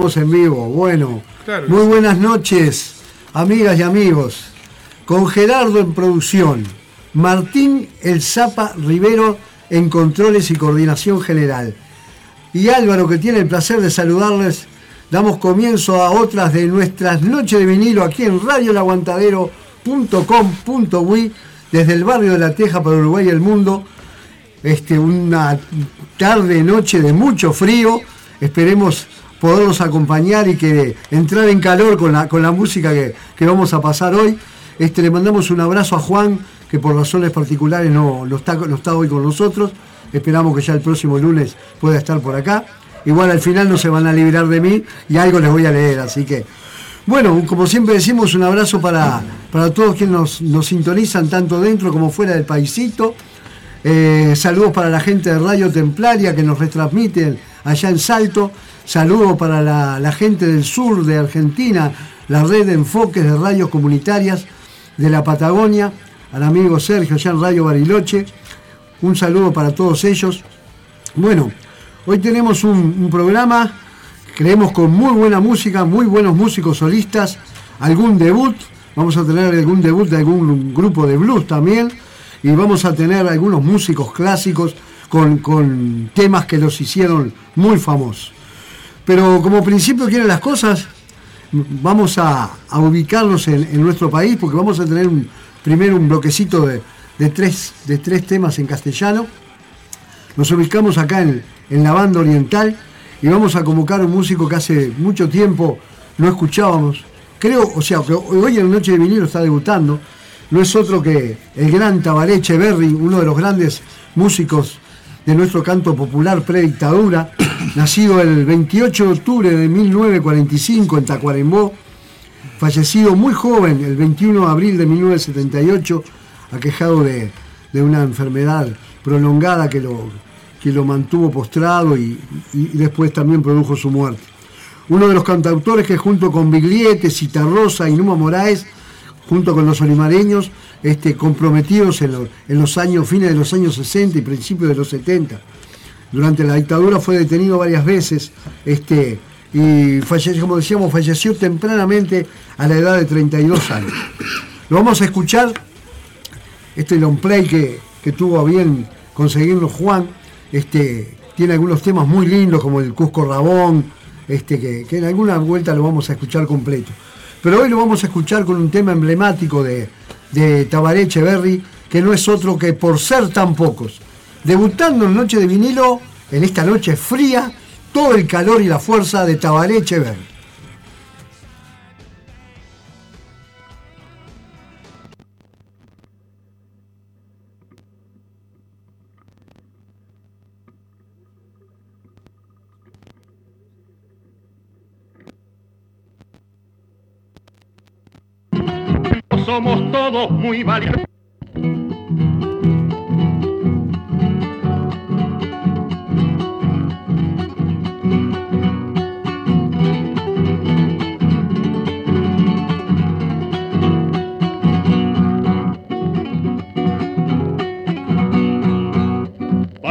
Estamos en vivo. Bueno, muy buenas noches, amigas y amigos. Con Gerardo en producción, Martín El Zapa Rivero en controles y coordinación general. Y Álvaro, que tiene el placer de saludarles, damos comienzo a otras de nuestras noches de vinilo aquí en radiolaguantadero.com.uy desde el barrio de La Teja para Uruguay y el mundo este, una tarde, noche de mucho frío. Esperemos poderlos acompañar y que entrar en calor con la, con la música que, vamos a pasar hoy. Este, le mandamos un abrazo a Juan, que por razones particulares no, está, no está hoy con nosotros. Esperamos que ya el próximo lunes pueda estar por acá. Igual al final no se van a liberar de mí y algo les voy a leer, así que. Bueno, como siempre decimos, un abrazo para, para todos quienes nos, nos sintonizan tanto dentro como fuera del paisito. Eh, saludos para la gente de Radio Templaria que nos retransmiten allá en Salto. Saludos para la, gente del sur de Argentina, la red de enfoques de radios comunitarias de la Patagonia, al amigo Sergio allá en Radio Bariloche. Un saludo para todos ellos. Bueno, hoy tenemos un programa, creemos con muy buena música, muy buenos músicos solistas, algún debut. Vamos a tener algún debut de algún grupo de blues también y vamos a tener algunos músicos clásicos con, temas que los hicieron muy famosos. Pero como principio quieren las cosas, vamos a, ubicarnos en, nuestro país porque vamos a tener primero un bloquecito de, tres, de tres temas en castellano. Nos ubicamos acá en, la banda oriental y vamos a convocar a un músico que hace mucho tiempo no escuchábamos. Creo, o sea, que hoy en la noche de vinilo está debutando no es otro que el gran Tabaré Echeverry, uno de los grandes músicos de nuestro canto popular predictadura, nacido el 28 de octubre de 1945 en Tacuarembó, fallecido muy joven el 21 de abril de 1978, aquejado de, una enfermedad prolongada que lo, que lo mantuvo postrado y, después también produjo su muerte. Uno de los cantautores que junto con Bigliete, Citarrosa y Numa Moraes junto con los olimareños este, comprometidos en, los años, fines de los años 60 y principios de los 70. Durante la dictadura fue detenido varias veces este, y falleció, como decíamos, falleció tempranamente a la edad de 32 años. Lo vamos a escuchar, este long play que, tuvo a bien conseguirlo Juan, este, tiene algunos temas muy lindos como el Cusco Rabón, este, que, que en alguna vuelta lo vamos a escuchar completo. Pero hoy lo vamos a escuchar con un tema emblemático de, de Tabaré Echeverry, que no es otro que por ser tan pocos. Debutando en Noche de Vinilo, en esta noche fría, todo el calor y la fuerza de Tabaré Echeverry. Todos muy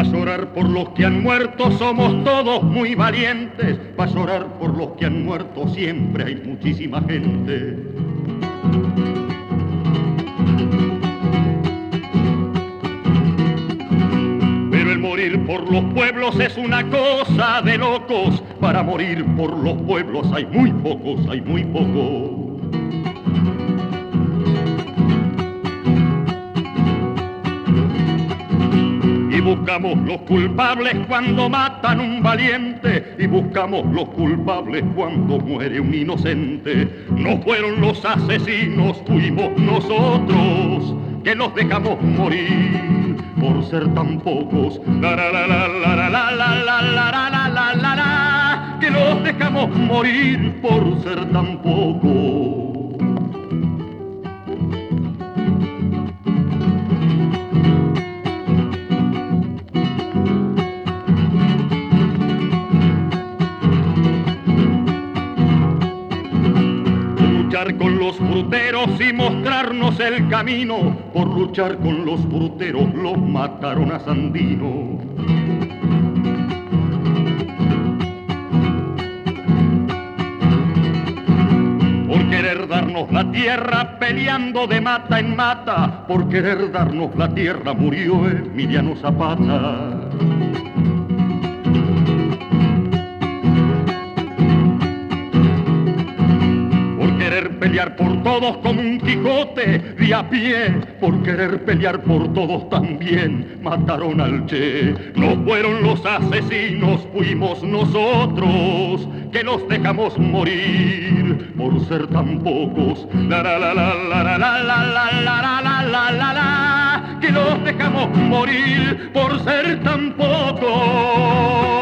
llorar por los que han muerto, somos todos muy valientes. a llorar por los que han muerto, siempre hay muchísima gente. Por los pueblos es una cosa de locos. Para morir por los pueblos hay muy pocos, hay muy pocos. Y buscamos los culpables cuando matan un valiente y buscamos los culpables cuando muere un inocente. No fueron los asesinos, fuimos nosotros que los dejamos morir por ser tan pocos. La la la la la la la la que los dejamos morir por ser tan pocos. los bruteros y mostrarnos el camino. Por luchar con los bruteros los mataron a Sandino. Por querer darnos la tierra peleando de mata en mata, por querer darnos la tierra murió Emiliano Zapata. Pelear por todos como un Quijote de a pie, por querer pelear por todos también mataron al Che. No fueron los asesinos, fuimos nosotros que los dejamos morir por ser tan pocos. La la la la la la la la la la la la la la que los dejamos morir por ser tan pocos.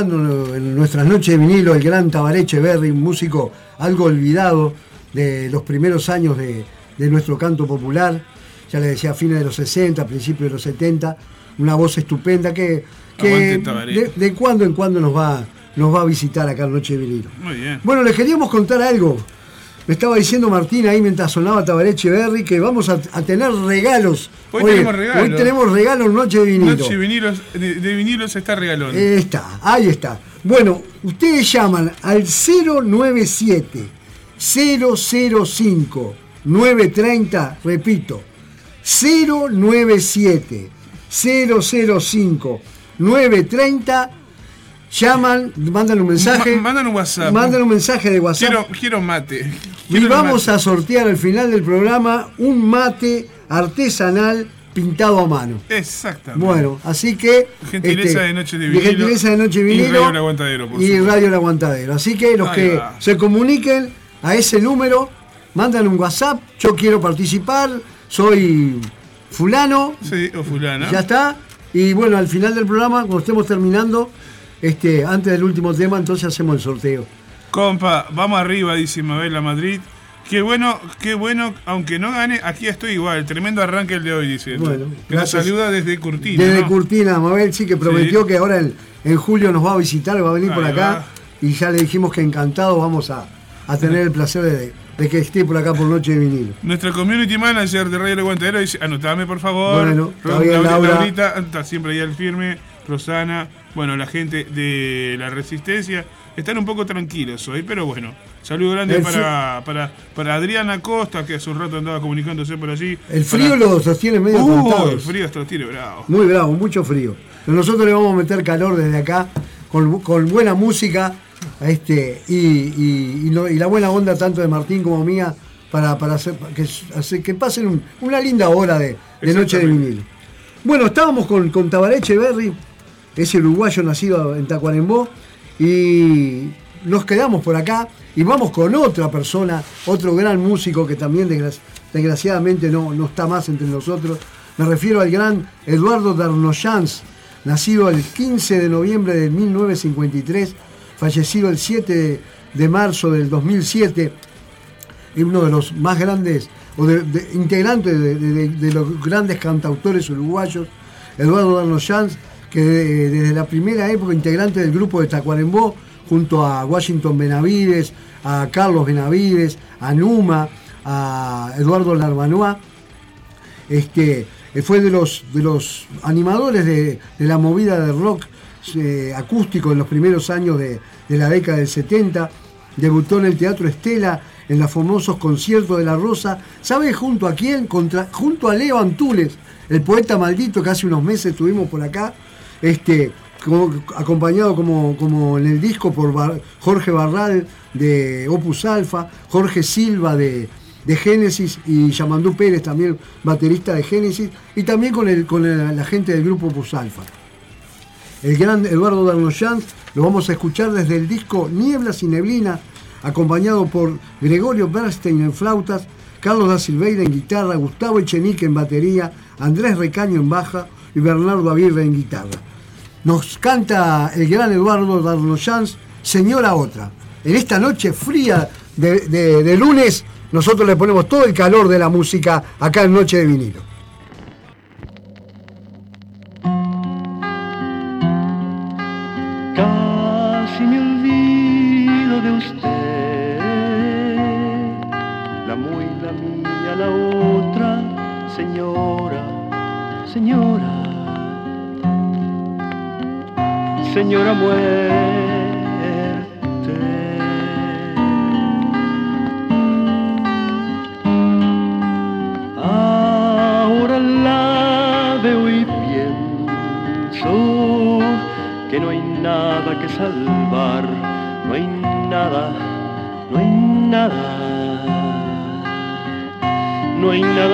En nuestras noches de vinilo, el gran Tabareche Berry, un músico algo olvidado de los primeros años de, nuestro canto popular, ya le decía a fines de los 60, principios de los 70, una voz estupenda que, de, cuando en cuando nos va, nos va a visitar acá en Noche de Vinilo. Muy bien. Bueno, les queríamos contar algo. Me estaba diciendo Martín ahí mientras sonaba Tabareche Berry que vamos a, tener regalos. Hoy tenemos regalos. Hoy tenemos regalos Noche de Vinilo. Noche de Vinilo, de, vinilo se está regalando. está, ahí está. Bueno, ustedes llaman al 097 005 930, repito, 097 005 930 llaman, mandan un mensaje. mandan un WhatsApp. Mandan un mensaje de WhatsApp. Quiero, quiero mate. y vamos a sortear al final del programa un mate artesanal pintado a mano. Exactamente. Bueno, así que. Gentileza este, de Noche de Vinilo. Gentileza de Noche de Vinilo. Y Radio El Aguantadero, por Y Radio El Aguantadero. Así que los que se comuniquen a ese número, mandan un WhatsApp. Yo quiero participar, soy Fulano. Sí, o Fulano. Ya está. Y bueno, al final del programa, cuando estemos terminando, este, antes del último tema, entonces hacemos el sorteo. Compa, vamos arriba, dice Mabel Madrid. Qué bueno, qué bueno, aunque no gane, aquí estoy igual. Tremendo arranque el de hoy, dice. Bueno, La saluda desde Curtina. Desde Curtina, Mabel, sí, que prometió que ahora en, julio nos va a visitar, va a venir por acá. Y ya le dijimos que encantado vamos a, tener el placer de, que esté por acá por Noche de Vinilo. Nuestra community manager de Radio El Aguantadero dice, anotame por favor. Bueno, Laura. está siempre ahí al firme. Rosana, bueno, la gente de la Resistencia están un poco tranquilos hoy, pero bueno, saludo grande para, para, para, Adriana Costa, que hace un rato andaba comunicándose por allí. El frío lo sostiene medio uh, El frío lo tiene bravo. Muy bravo, mucho frío. nosotros le vamos a meter calor desde acá, con, buena música este, y, la buena onda tanto de Martín como mía para, para hacer, que, que pasen una linda hora de, noche de vinilo. Bueno, estábamos con, con Tabareche Berry ese uruguayo nacido en Tacuarembó, y nos quedamos por acá y vamos con otra persona, otro gran músico que también desgraciadamente no, no está más entre nosotros. Me refiero al gran Eduardo Darnoyans, nacido el 15 de noviembre de 1953, fallecido el 7 de marzo del 2007, uno de los más grandes, o de, integrantes de, los grandes cantautores uruguayos, Eduardo Darnoyans, que desde la primera época integrante del grupo de Tacuarembó, junto a Washington Benavides, a Carlos Benavides, a Numa, a Eduardo Larbanois, este, fue de los, de los animadores de, la movida de rock eh, acústico en los primeros años de, la década del 70, debutó en el Teatro Estela en los famosos conciertos de La Rosa, ¿sabe junto a quién? Contra, junto a Leo Antules, el poeta maldito que hace unos meses estuvimos por acá, este, acompañado como, como, en el disco por Jorge Barral de Opus Alfa, Jorge Silva de, Génesis y Yamandú Pérez, también baterista de Génesis, y también con, el, con la gente del grupo Opus Alfa. El gran Eduardo Darnoyans lo vamos a escuchar desde el disco Nieblas y Neblina, acompañado por Gregorio Bernstein en flautas, Carlos da Silveira en guitarra, Gustavo Echenique en batería, Andrés Recaño en baja y Bernardo Aguirre en guitarra. Nos canta el gran Eduardo Darnoyans, Señora Otra. En esta noche fría de, lunes, nosotros le ponemos todo el calor de la música acá en Noche de Vinilo. Casi me señora muerte. Ahora la veo y pienso que no hay nada que salvar, no hay nada, no hay nada, no hay nada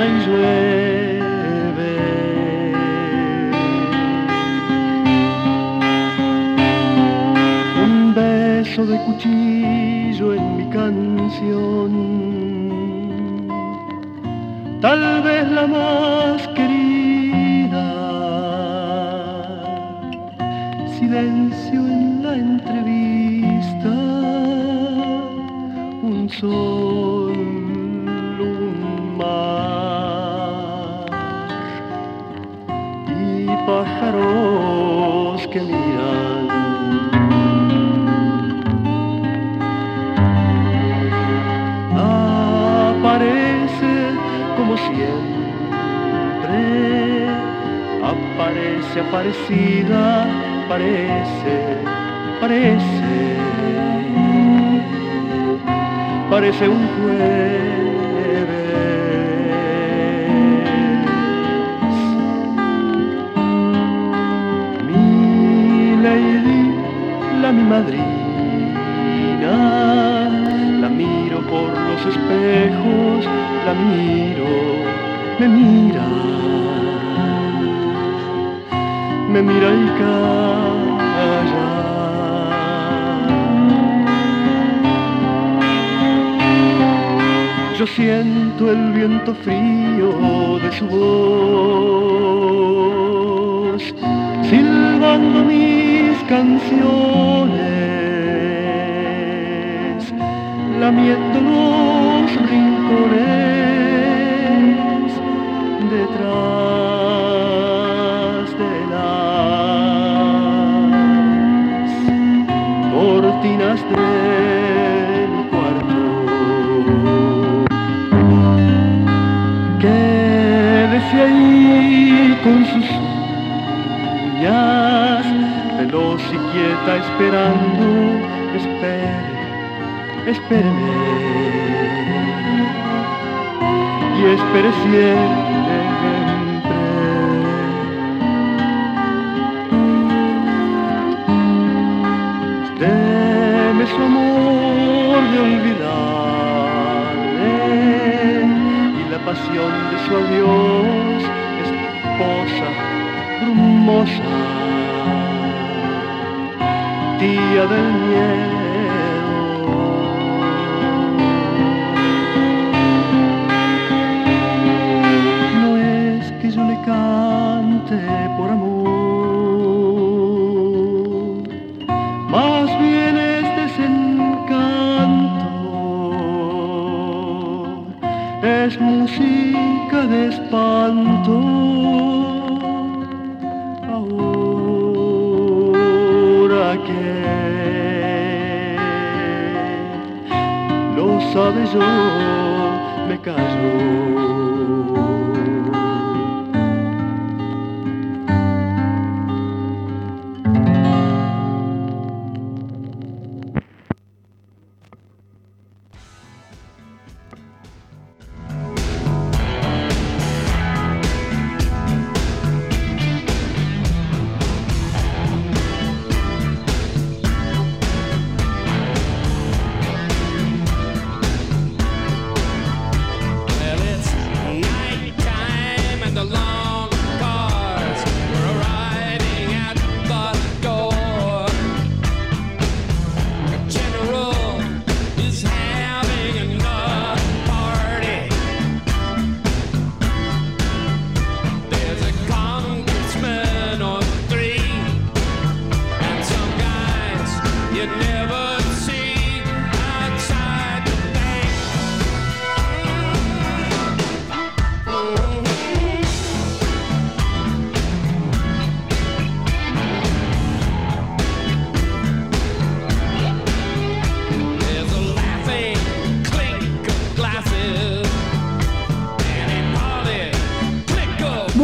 veloz y quieta esperando, espere, espéreme. Y espere siempre. Deme su amor de olvidarme y la pasión de su adiós, esposa brumosa, tía del miedo. No es que yo le cante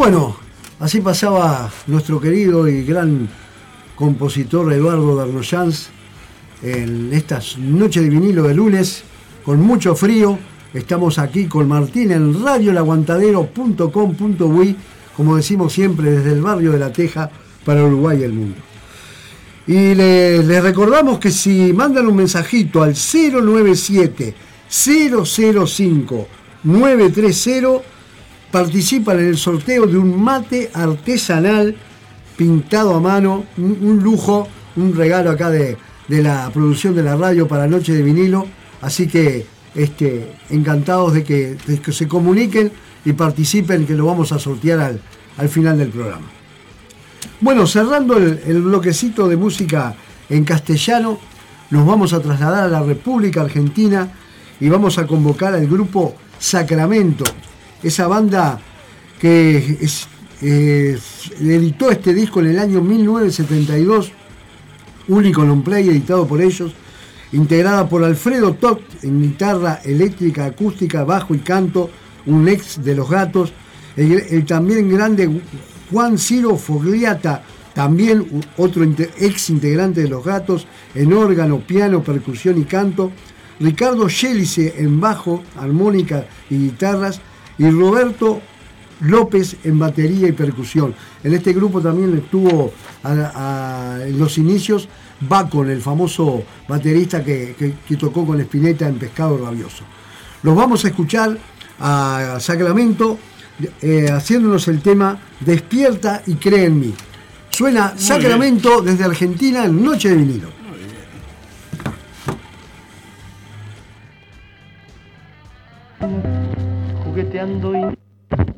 Bueno, así pasaba nuestro querido y gran compositor Eduardo Darnoyans en estas noches de vinilo de lunes, con mucho frío. Estamos aquí con Martín en radiolaguantadero.com.uy, como decimos siempre, desde el barrio de La Teja para Uruguay y el mundo. Y le- les recordamos que si mandan un mensajito al 097 005 930 participan en el sorteo de un mate artesanal pintado a mano, un, lujo, un regalo acá de, de la producción de la radio para Noche de Vinilo. Así que este, encantados de que, de que se comuniquen y participen, que lo vamos a sortear al, al final del programa. Bueno, cerrando el bloquecito de música en castellano, nos vamos a trasladar a la República Argentina y vamos a convocar al grupo Sacramento, esa banda que eh, editó este disco en el año 1972, único long play editado por ellos, integrada por Alfredo Toct en guitarra eléctrica, acústica, bajo y canto, un ex de los gatos, el, también grande Juan Ciro Fogliata, también otro ex integrante de los gatos, en órgano, piano, percusión y canto, Ricardo Yelice en bajo, armónica y guitarras, y Roberto López en batería y percusión. En este grupo también estuvo a- a- en los inicios Bacon, el famoso baterista que, que- que tocó con Spinetta en Pescado Rabioso. Los vamos a escuchar a Sacramento eh, haciéndonos el tema Despierta y cree en mí. Suena Sacramento desde Argentina en Noche de Vinilo. Y Buen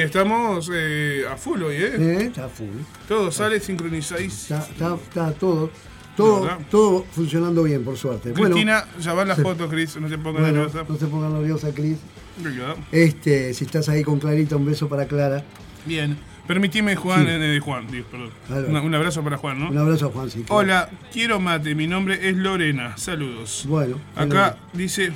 Estamos eh, a full hoy, ¿eh? Eh, Está full. Todo sale sincronizáis. Está, está, está todo, todo, todo funcionando bien, por suerte. Cristina, ya van las fotos, Cris, no te pongas bueno, nerviosa. bueno, no se pongan nerviosa, Cris. Este, si estás ahí con Clarita, un beso para Clara. Bien. Permitime, Juan, Sí. eh, Juan, perdón. Una- un abrazo para Juan, ¿no? Un abrazo a Juan, sí. claro. Hola, quiero mate, mi nombre es Lorena, saludos. Bueno. Acá dice,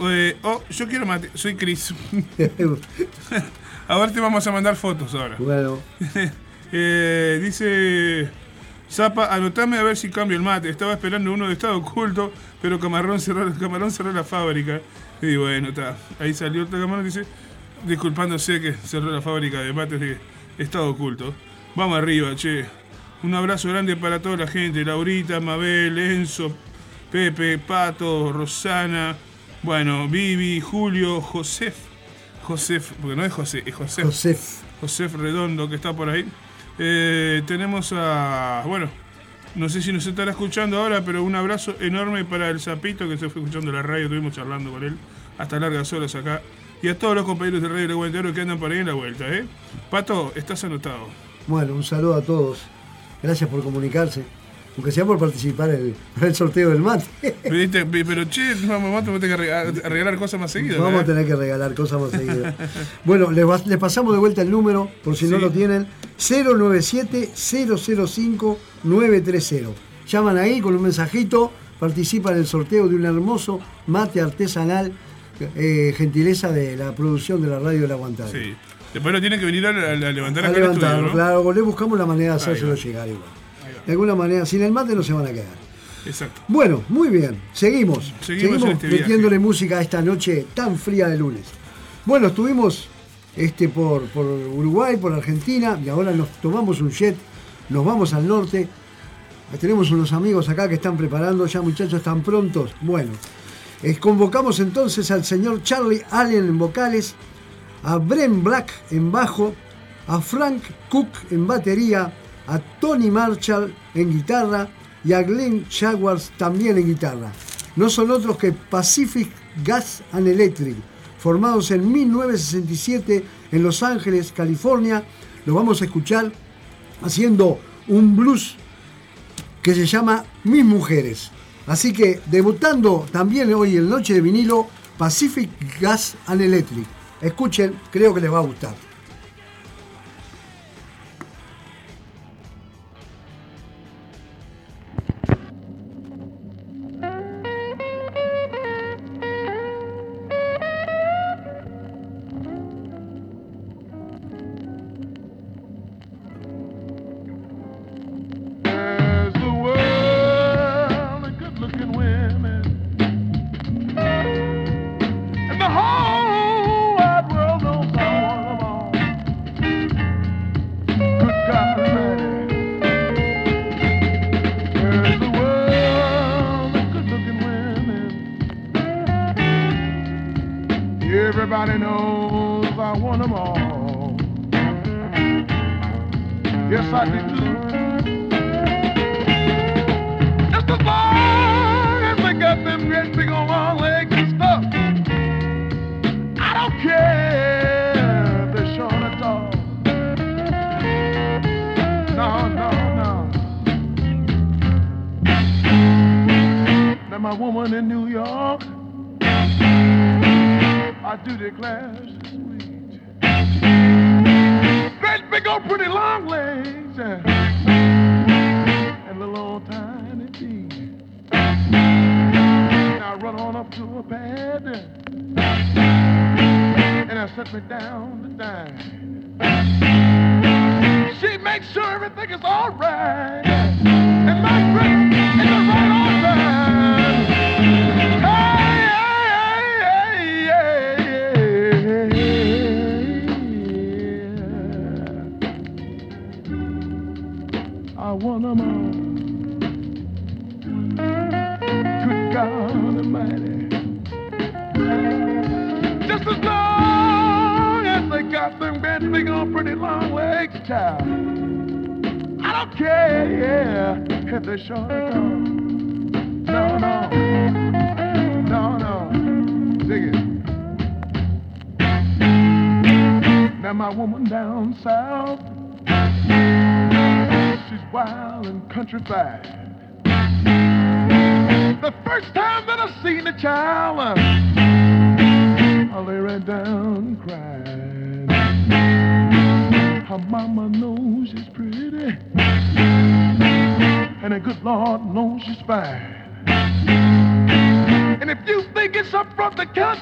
eh, oh, yo quiero mate, soy Cris. a ver, te vamos a mandar fotos ahora. bueno, Eh, dice, Zapa, anotame a ver si cambio el mate. Estaba esperando uno de estado oculto, pero Camarón cerró, Camarón cerró la fábrica. Y bueno, está. Ahí salió otro Camarón dice, disculpándose que cerró la fábrica de mates de estado oculto. Vamos arriba, che. Un abrazo grande para toda la gente. Laurita, Mabel, Enzo, Pepe, Pato, Rosana. Bueno, Vivi, Julio, Josef. Josef, porque no es José, es Josef. Josef. José Redondo que está por ahí. Eh, tenemos a. Bueno, no sé si nos estará escuchando ahora, pero un abrazo enorme para el Zapito que se fue escuchando la radio. Estuvimos charlando con él hasta largas horas acá. Y a todos los compañeros de Radio Oro que andan por ahí en la vuelta, ¿eh? Pato, estás anotado. Bueno, un saludo a todos. Gracias por comunicarse. Aunque sea por participar en el, sorteo del mate. Pero, pero che, mamá, vamos a tener que rega- regalar cosas más seguidas. Vamos a tener que regalar cosas más seguidas. Bueno, les, pasamos de vuelta el número, por si no lo tienen, 097-005-930. Llaman ahí con un mensajito, participan en el sorteo de un hermoso mate artesanal, eh, gentileza de la producción de la radio del Aguantado. Sí. Después lo tienen que venir a, a- a levantar A levantarlo, estudio, ¿no? claro, le buscamos la manera de hacérselo llegar igual. De alguna manera, sin el mate no se van a quedar. Exacto. Bueno, muy bien, seguimos. Seguimos este viaje. metiéndole música a esta noche tan fría de lunes. Bueno, estuvimos este, por, por Uruguay, por Argentina, y ahora nos tomamos un jet, nos vamos al norte. Tenemos unos amigos acá que están preparando, ya muchachos, están prontos. Bueno, eh, convocamos entonces al señor Charlie Allen en vocales, a Bren Black en bajo, a Frank Cook en batería, a Tony Marshall en guitarra y a Glenn Jaguars también en guitarra. No son otros que Pacific Gas and Electric, formados en 1967 en Los Ángeles, California. Lo vamos a escuchar haciendo un blues que se llama Mis Mujeres. Así que debutando también hoy en Noche de Vinilo, Pacific Gas and Electric. Escuchen, creo que les va a gustar. Countrified. The first time that I seen the child, uh, I lay right down and cried. Her mama knows she's pretty, and a good Lord knows she's fine. And if you think it's up front to kill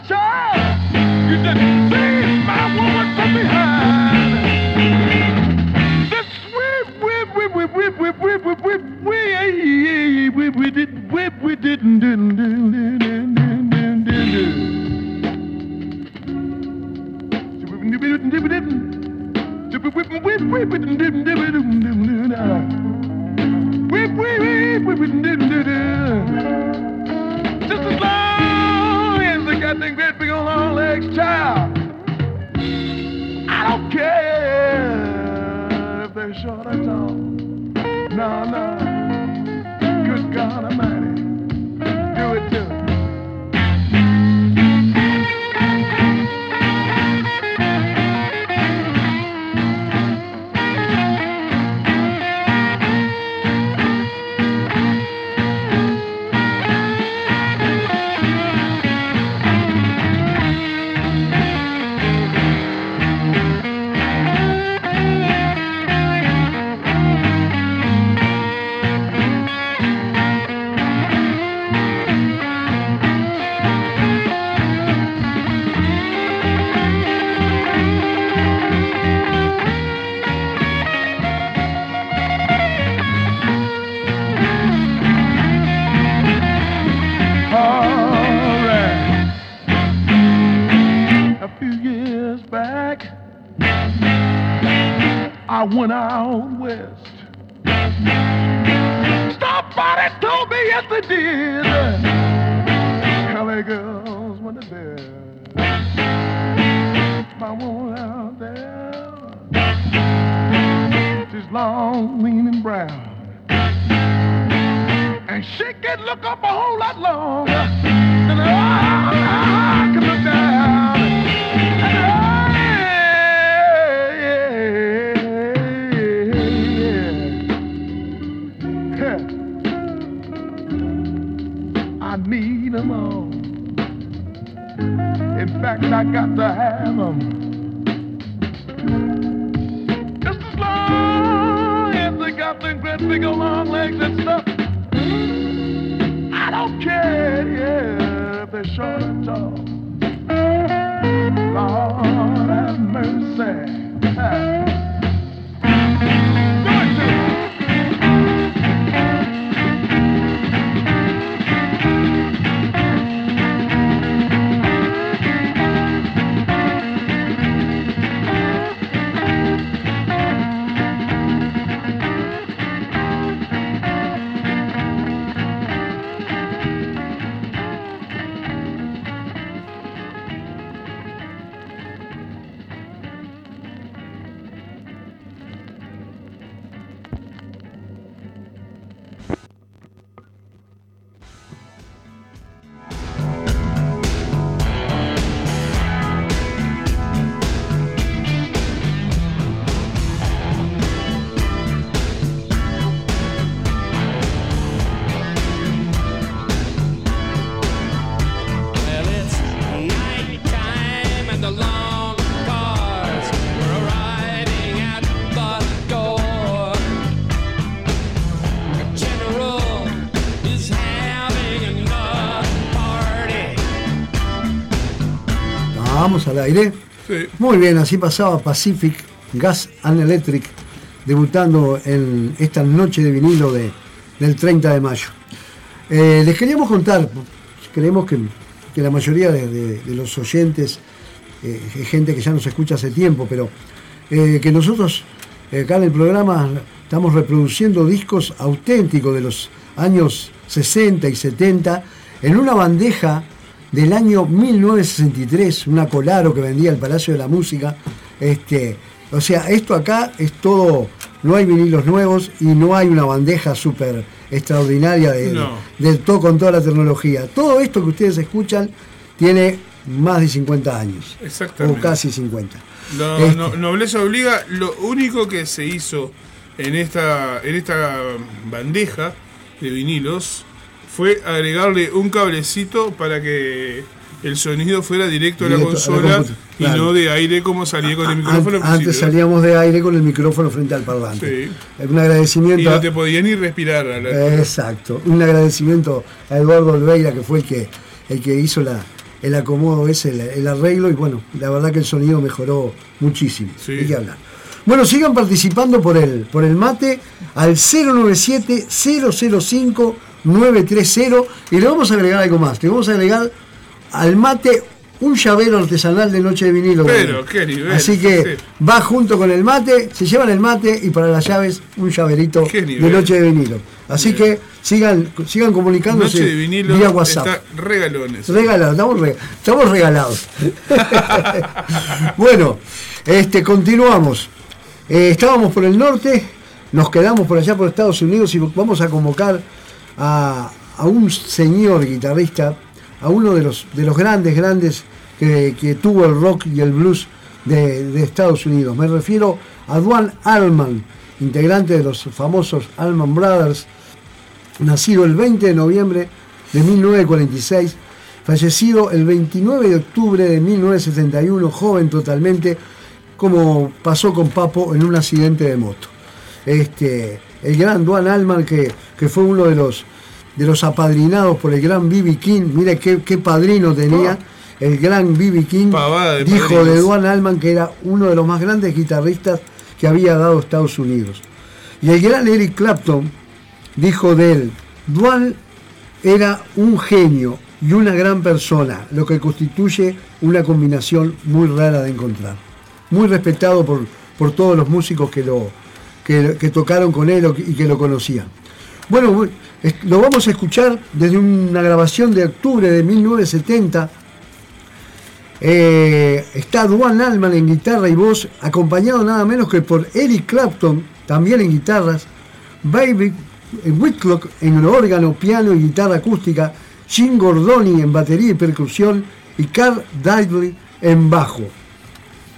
yes they did. LA girls were the best. My woman out there, she's long, lean, and brown. And she can look up a whole lot longer than I can look down. Fact, I got to have them. Just as long as they got them great big long legs and stuff. I don't care, if they're short or tall. Lord have mercy. Vamos al aire. Sí. Muy bien, así pasaba Pacific Gas and Electric debutando en esta noche de vinilo de, del 30 de mayo. Eh, les queríamos contar, creemos que, que la mayoría de, de- de los oyentes eh, gente que ya nos escucha hace tiempo, pero eh, que nosotros acá en el programa estamos reproduciendo discos auténticos de los años 60 y 70 en una bandeja del año 1963, una Colaro que vendía el Palacio de la Música. Este, o sea, esto acá es todo, no hay vinilos nuevos y no hay una bandeja súper extraordinaria de, No. todo con toda la tecnología. Todo esto que ustedes escuchan tiene más de 50 años. Exactamente. O casi 50. No, Este. no- nobleza obliga. Lo único que se hizo en esta, en esta bandeja de vinilos fue agregarle un cablecito para que el sonido fuera directo, a la Directo a la consola y no de aire como salía con el micrófono. antes principio. salíamos de aire con el micrófono frente al parlante. Sí. Un Y agradecimiento. no a- te podía ni respirar. a la- Exacto. Un agradecimiento a Eduardo Olveira, que fue el que, el que hizo la, el acomodo ese, el, el arreglo, y bueno, la verdad que el sonido mejoró muchísimo. Sí. Hay que hablar. Bueno, sigan participando por el, por el mate al 097-005-930 y le vamos a agregar algo más. Le vamos a agregar al mate un llavero artesanal de Noche de Vinilo. Pero, qué nivel, Así que sí. va junto con el mate, se llevan el mate y para las llaves un llaverito de. Noche de Vinilo. Así Bien. que sigan, sigan comunicándose Noche de vinilo vía WhatsApp. está regalones. Regalados, estamos, re- estamos regalados. bueno, este, continuamos. Eh, estábamos por el norte, nos quedamos por allá por Estados Unidos y vamos a convocar a, a un señor guitarrista, a uno de los, de los grandes, grandes que, que tuvo el rock y el blues de, de Estados Unidos. Me refiero a Duane Allman, integrante de los famosos Allman Brothers, nacido el 20 de noviembre de 1946, fallecido el 29 de octubre de 1971, joven totalmente, como pasó con Papo en un accidente de moto. Este, el gran Duane Allman, que, que fue uno de los, de los apadrinados por el gran B.B. King, mire qué, qué padrino tenía. El gran B.B. King de dijo de. Duane Allman que era uno de los más grandes guitarristas que había dado Estados Unidos. Y el gran Eric Clapton dijo de él, Duane era un genio y una gran persona, lo que constituye una combinación muy rara de encontrar. Muy respetado por, por todos los músicos que, lo, que, tocaron con él y que lo conocían. Bueno, lo vamos a escuchar desde una grabación de octubre de 1970 eh, está Duane Allman en guitarra y voz, acompañado nada menos que por Eric Clapton, también en guitarras, Baby Whitlock en órgano, piano y guitarra acústica, Jim Gordoni en batería y percusión y Carl Dudley en bajo.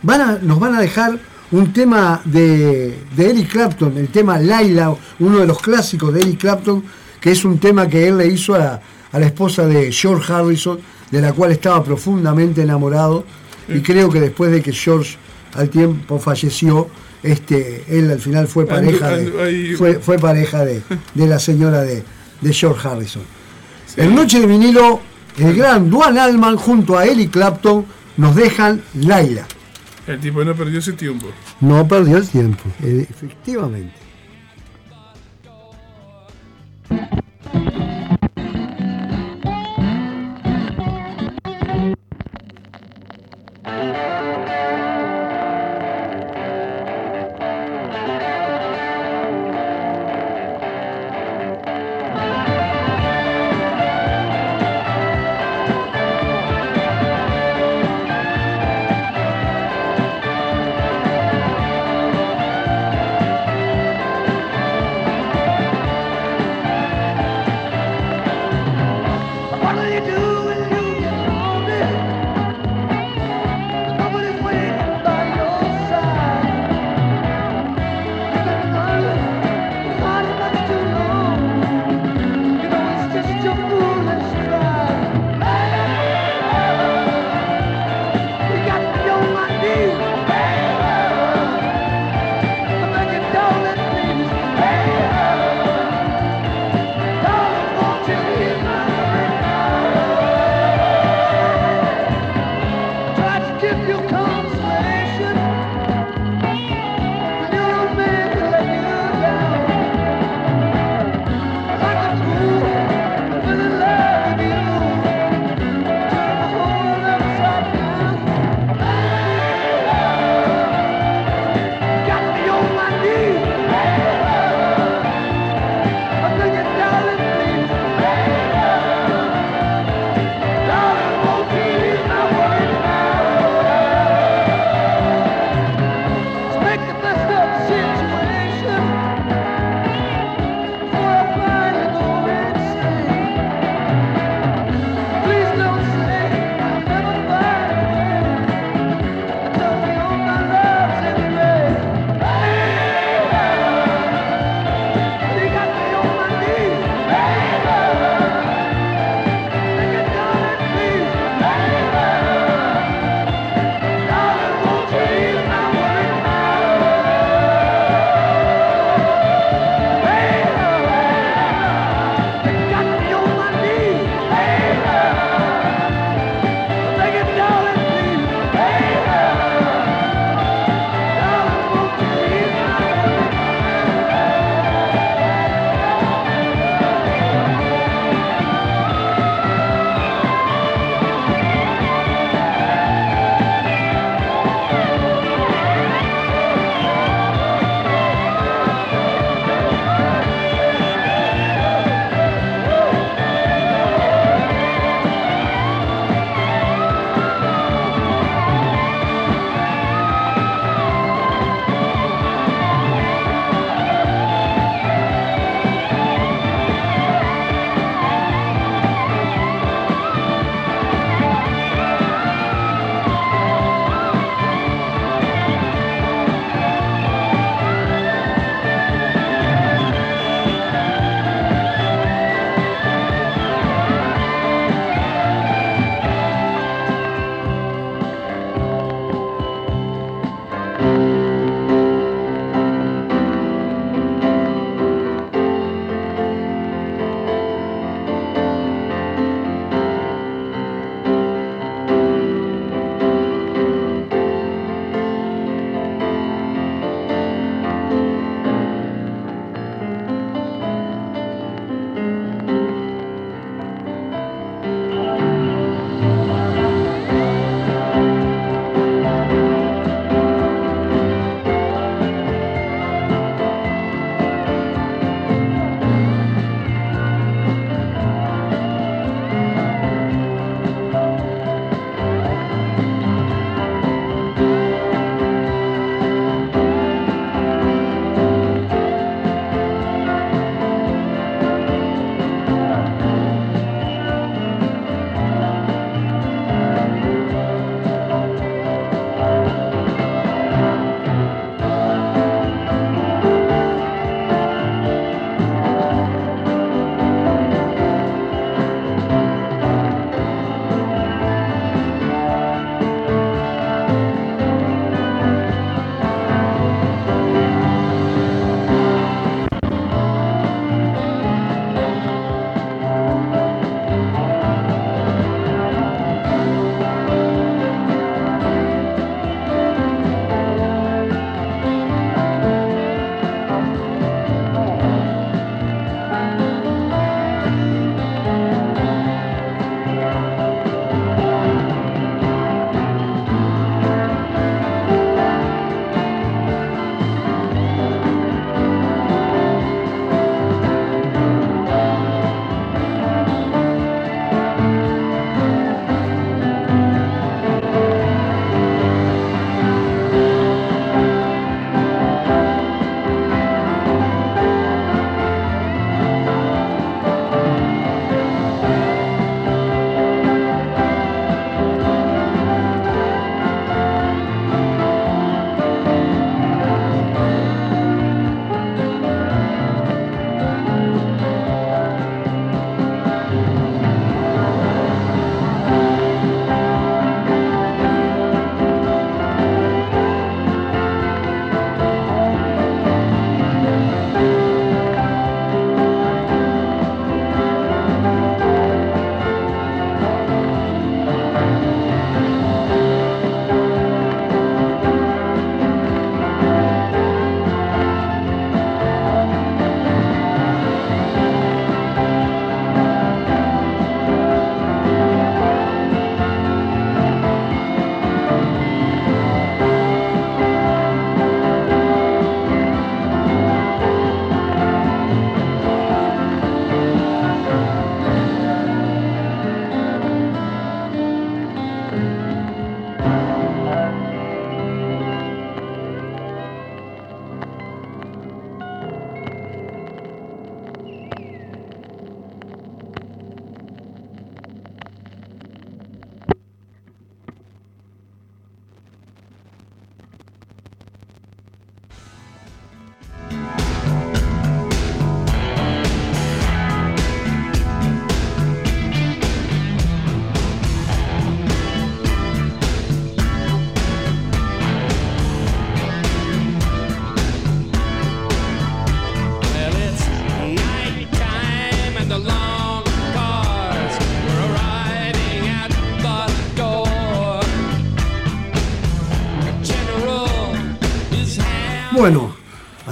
Van a- nos van a dejar un tema de, de Eric Clapton, el tema Laila, uno de los clásicos de Eric Clapton, que es un tema que él le hizo a, a la esposa de George Harrison, de la cual estaba profundamente enamorado, y creo que después de que George al tiempo falleció, este, él al final fue pareja de, fue, fue pareja de, de la señora de, de George Harrison. En Noche de vinilo, el gran Duane Allman junto a Eric Clapton nos dejan Laila. El tipo no perdió ese tiempo. No perdió el tiempo, efectivamente. What do you do?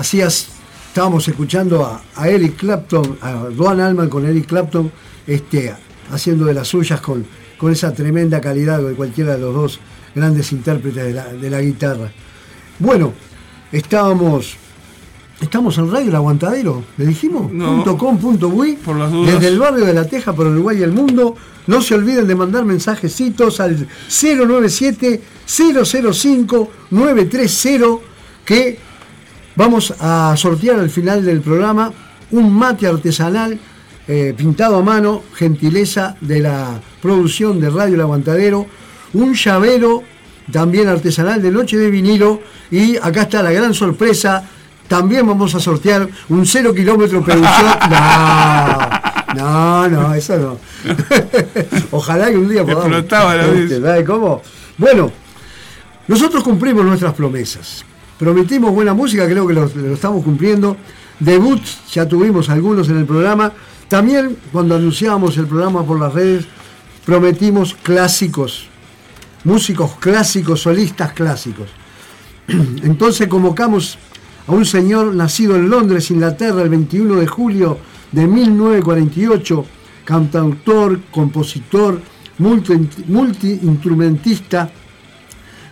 Hacías, estábamos escuchando a, a Eric Clapton, a Duane Allman con Eric Clapton, este, haciendo de las suyas con, con esa tremenda calidad de cualquiera de los dos grandes intérpretes de la, de la guitarra. Bueno, estábamos, estamos en Radio El Aguantadero, ¿le dijimos? No. Punto com, punto uy, Por las dudas. Desde el barrio de La Teja por Uruguay y el mundo. No se olviden de mandar mensajecitos al 097 005 930 que vamos a sortear al final del programa un mate artesanal eh, pintado a mano, gentileza de la producción de Radio El Aguantadero, un llavero también artesanal de Noche de Vinilo y acá está la gran sorpresa, también vamos a sortear un cero kilómetro producción. No, no, no, eso no. Ojalá que un día podamos. Explotaba la vez. ¿Sabe cómo? Bueno, nosotros cumplimos nuestras promesas. Prometimos buena música, creo que lo, estamos cumpliendo. Debuts, ya tuvimos algunos en el programa. También cuando anunciábamos el programa por las redes, prometimos clásicos, músicos clásicos, solistas clásicos. Entonces convocamos a un señor nacido en Londres, Inglaterra, el 21 de julio de 1948, cantautor, compositor, multi- multiinstrumentista,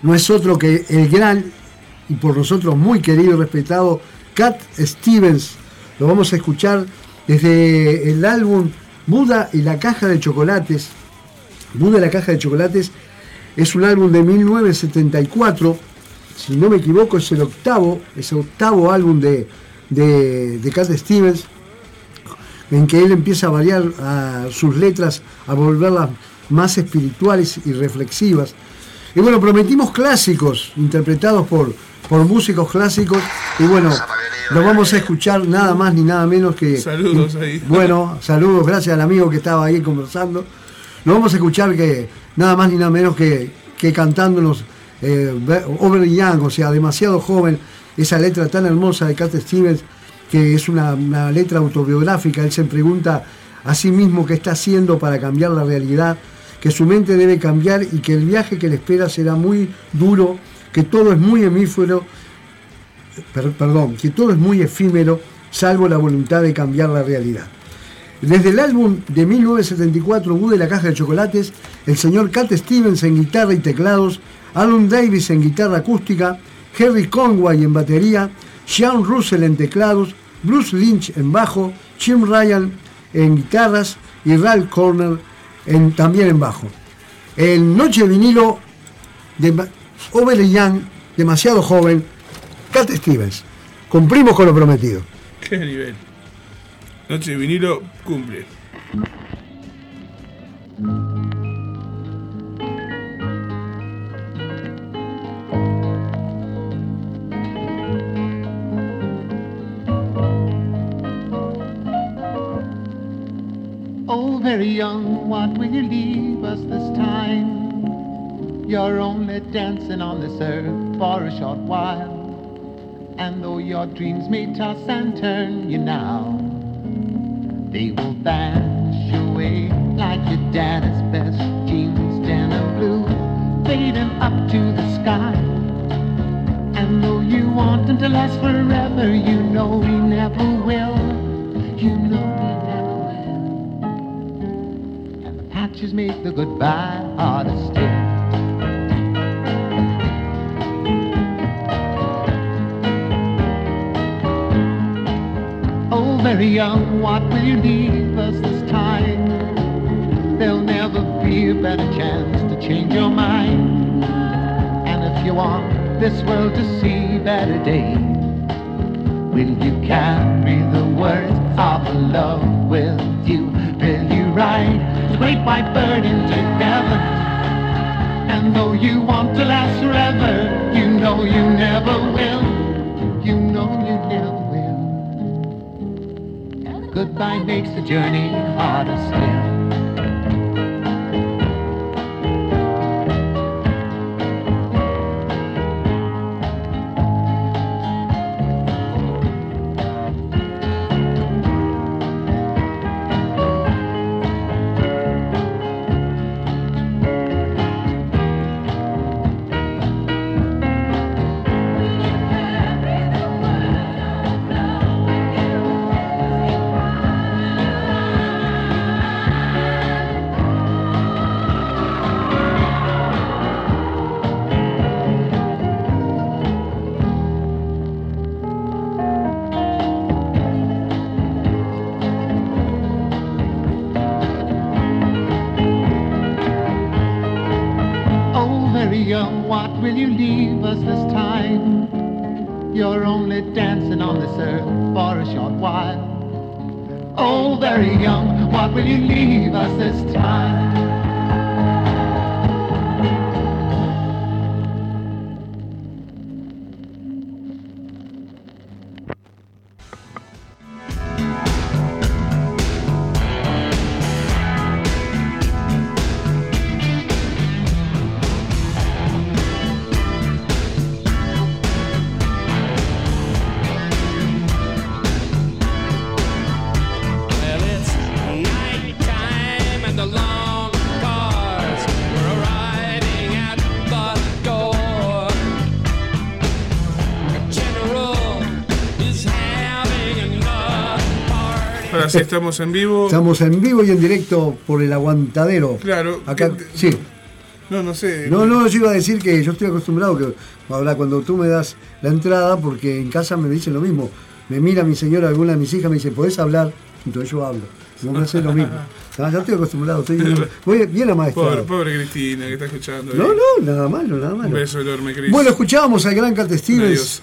no es otro que el gran y por nosotros muy querido y respetado Cat Stevens. Lo vamos a escuchar desde el álbum Buda y la caja de chocolates. Buda y la caja de chocolates es un álbum de 1974. Si no me equivoco, es el octavo, es el octavo álbum de, de, de Cat Stevens en que él empieza a variar sus letras, a volverlas más espirituales y reflexivas. Y bueno, prometimos clásicos, interpretados por, por músicos clásicos, y bueno, lo vamos a escuchar nada más ni nada menos que... Saludos ahí. Bueno, saludos, gracias al amigo que estaba ahí conversando. Lo vamos a escuchar que nada más ni nada menos que, que cantándonos eh, Over Young, o sea, demasiado joven, esa letra tan hermosa de Cat Stevens, que es una, una letra autobiográfica. Él se pregunta a sí mismo qué está haciendo para cambiar la realidad, que su mente debe cambiar y que el viaje que le espera será muy duro, que todo es muy hemífero, per- perdón, que todo es muy efímero, salvo la voluntad de cambiar la realidad. Desde el álbum de 1974, Wood de la caja de chocolates, el señor Cat Stevens en guitarra y teclados, Alan Davis en guitarra acústica, Harry Conway en batería, Sean Russell en teclados, Bruce Lynch en bajo, Jim Ryan en guitarras y Ralph Corner también en bajo. En Noche vinilo de Young, demasiado joven, Cat Stevens. Cumplimos con lo prometido. Qué nivel. Noche de vinilo cumple. Oh, very young, what will you leave us this time? You're only dancing on this earth for a short while. And though your dreams may toss and turn you now, they will vanish away like your daddy's best jeans, denim blue, fading up to the sky. And though you want them to last forever, you know we never will. You know we never will. And the patches make the goodbye harder still. Very young, what will you leave us this time? There'll never be a better chance to change your mind. And if you want this world to see better days, will you carry the words of love with you? Will you ride the great white bird into heaven? And though you want to last forever, you know you never will. Goodbye makes the journey harder still. Estamos en vivo. Estamos en vivo y en directo por el aguantadero. Claro. Acá, que- sí. No, no sé. No, no, yo iba a decir que yo estoy acostumbrado que ahora cuando tú me das la entrada, porque en casa me dicen lo mismo. Me mira mi señora, alguna de mis hijas me dice, ¿podés hablar? Entonces yo hablo. Vos me haces lo mismo. No, ya estoy acostumbrado, estoy bien, voy bien Pobre, amaestrado. pobre Cristina que está escuchando. No, no, nada malo, nada Un malo. beso enorme, Cris. Bueno, escuchábamos al gran Cat Stevens,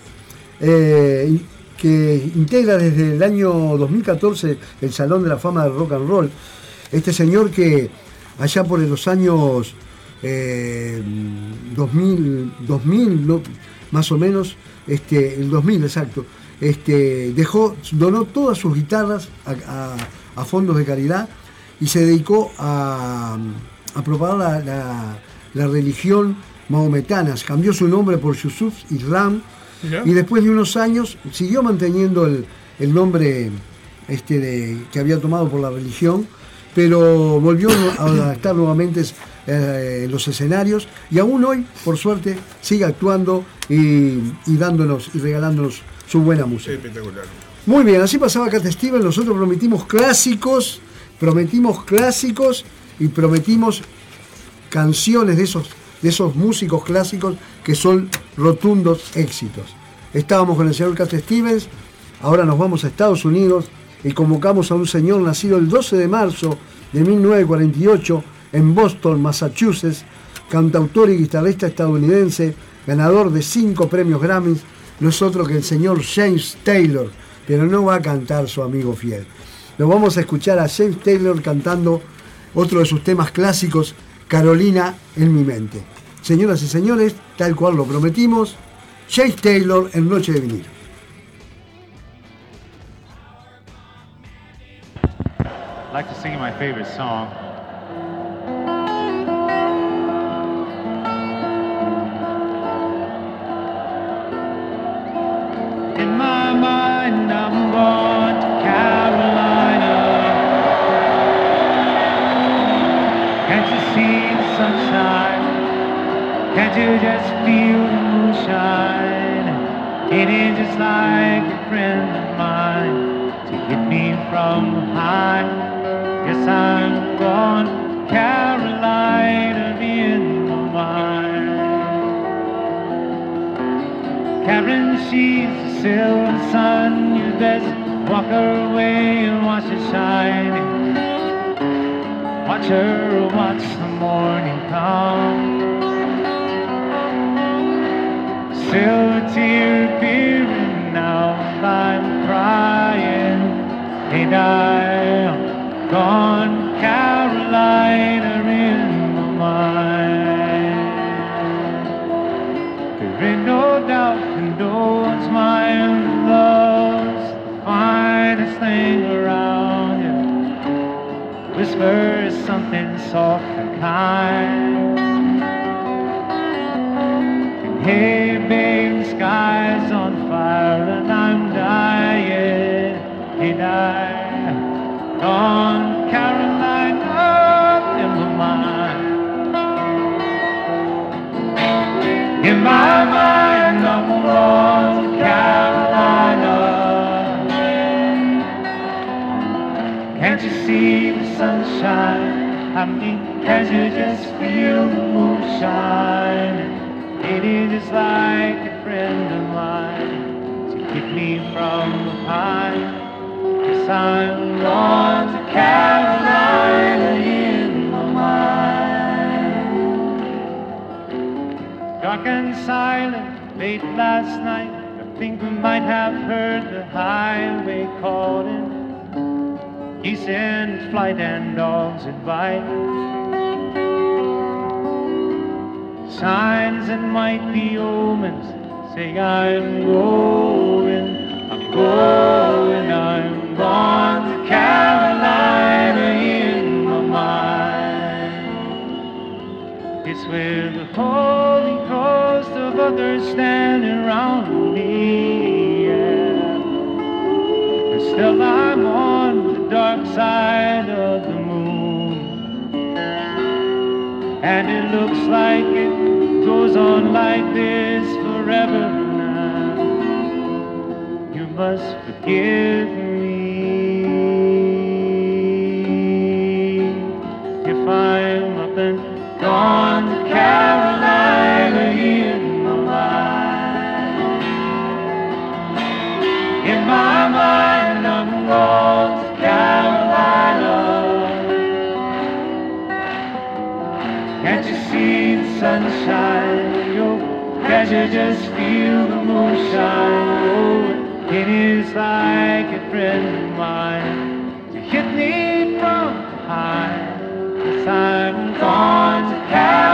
eh, que integra desde el año 2014 el Salón de la Fama del Rock and Roll. Este señor que allá por los años eh, 2000, 2000 no, más o menos, este, el 2000 exacto, este, dejó, donó todas sus guitarras a, fondos de caridad y se dedicó a, a propagar la, la- la religión maometana. Cambió su nombre por Yusuf Islam Y después de unos años siguió manteniendo el, el nombre este, de- que había tomado por la religión, pero volvió a estar nuevamente eh, en los escenarios y aún hoy, por suerte, sigue actuando y, y dándonos y regalándonos su buena música. Espectacular. Muy bien, así pasaba Cat Steven. Nosotros prometimos clásicos, prometimos clásicos y prometimos canciones de esos, de esos músicos clásicos que son rotundos éxitos. Estábamos con el señor Cat Stevens, ahora nos vamos a Estados Unidos y convocamos a un señor nacido el 12 de marzo de 1948 en Boston, Massachusetts, cantautor y guitarrista estadounidense, ganador de cinco premios Grammys, no es otro que el señor James Taylor, pero no va a cantar su amigo fiel. Lo vamos a escuchar a James Taylor cantando otro de sus temas clásicos, Carolina en mi mente. Señoras y señores, tal cual lo prometimos, James Taylor en Noche de Vinil. I'd like to sing you my favorite song. In my mind, I'm going Can't just feel the moonshine? It is just like a friend of mine to hit me from behind. Yes, I'm gone, Carolina in my mind. Karen, she's the silver sun. You best walk her away and watch it shine. Watch her, watch the morning come. Silver tear appearing now I'm crying. Ain't I gone, Carolina in my mind? There ain't no doubt and no one's mind loves finest thing around you. Whisper is something soft and kind. The sunshine? I mean, can't you just feel the moonshine? It is just like a friend of mine to keep me from the behind. Yes, I'm to Carolina in my mind. Dark and silent late last night. I think we might have heard the highway calling. In flight and dogs invite. Signs and might be omens say I'm going, I'm going, I'm gone to Carolina in my mind. It's where the holy ghost of others stand around me. Yeah. And still I'm on dark side of the moon. And it looks like it goes on like this forever now. You must forgive me Sunshine? Yo, can't you just feel the moonshine? Oh, it is like a friend of mine to hit me from behind. Yes, I'm gone to Carolina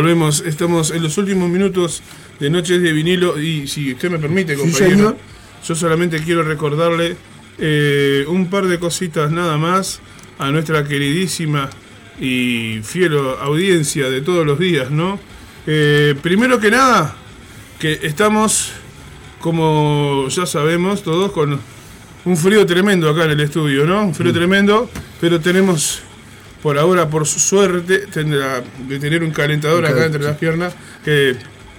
Volvemos, estamos en los últimos minutos de Noches de Vinilo y si usted me permite, compañero, yo solamente quiero recordarle eh, un par de cositas nada más a nuestra queridísima y fiel audiencia de todos los días, ¿no? Eh, primero que nada, que estamos, como ya sabemos todos, con un frío tremendo acá en el estudio, ¿no? Un frío tremendo, pero tenemos por ahora, por su suerte, tendrá de tener un calentador acá entre las piernas, que